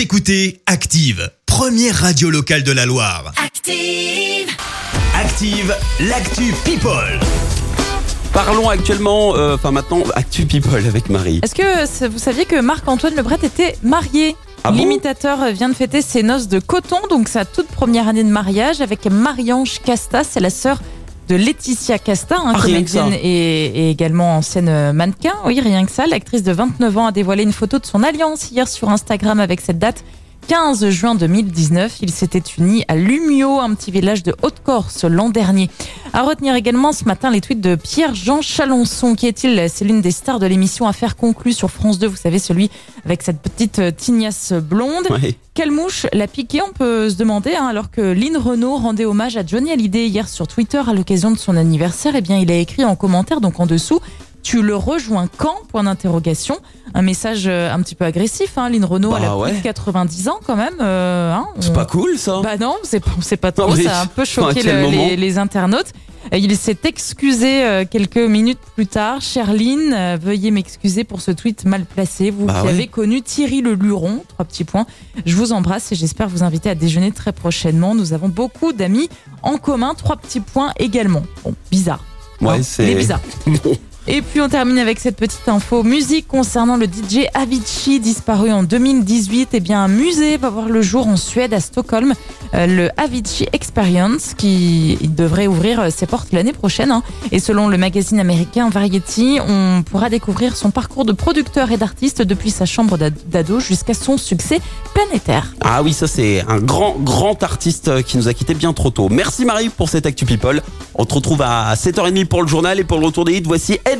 Vous écoutez Active, première radio locale de la Loire. Active. Active, l'actu People. Parlons actuellement, euh, enfin maintenant, Actu People avec Marie. Est-ce que vous saviez que Marc-Antoine Lebret était marié? Ah bon? L'imitateur vient de fêter ses noces de coton, donc sa toute première année de mariage avec Marie-Ange Casta, c'est la sœur de Laetitia Casta, hein, Ah, comédienne et, et également ancienne euh, mannequin. Oui, rien que ça. L'actrice de 29 ans a dévoilé une photo de son alliance hier sur Instagram avec cette date. 15 juin 2019, ils s'étaient unis à Lumio, un petit village de Haute-Corse l'an dernier. À retenir également ce matin les tweets de Pierre-Jean Chalençon. Qui est-il? C'est l'une des stars de l'émission Affaires conclues sur France 2. Vous savez, celui avec cette petite euh, tignasse blonde. Ouais. Quelle mouche l'a piqué On peut se demander. hein, alors que Lynn Renault rendait hommage à Johnny Hallyday hier sur Twitter à l'occasion de son anniversaire, eh bien, il a écrit en commentaire, donc en dessous. Tu le rejoins quand? Point d'interrogation. Un message euh, un petit peu agressif. Hein. Lynn Renault, Bah elle a plus ouais. de 90 ans quand même. euh, hein. C'est pas cool ça bah non, c'est pas, c'est pas trop. Mais ça a un peu enfin, à choqué quel le- moment les, les internautes. Euh, Il s'est excusé euh, quelques minutes plus tard. Cherline, euh, veuillez m'excuser pour ce tweet mal placé. Vous Bah qui ouais. avez connu Thierry Le Luron, trois petits points. Je vous embrasse et j'espère vous inviter à déjeuner très prochainement. Nous avons beaucoup d'amis en commun. Trois petits points également. Bon, bizarre. Ouais, Hein, c'est- Il est bizarre. Et puis on termine avec cette petite info musique concernant le DJ Avicii disparu en 2018. Eh bien un musée va voir le jour en Suède à Stockholm, euh, le Avicii Experience qui devrait ouvrir euh, ses portes l'année prochaine. hein. Et selon le magazine américain Variety, on pourra découvrir son parcours de producteur et d'artiste depuis sa chambre d'ad- d'ado jusqu'à son succès planétaire. Ah oui, ça c'est un grand, grand artiste euh, qui nous a quitté bien trop tôt. Merci Marie pour cette Actu People. On te retrouve à 7h30 pour le journal et pour le retour des hits, voici Ed.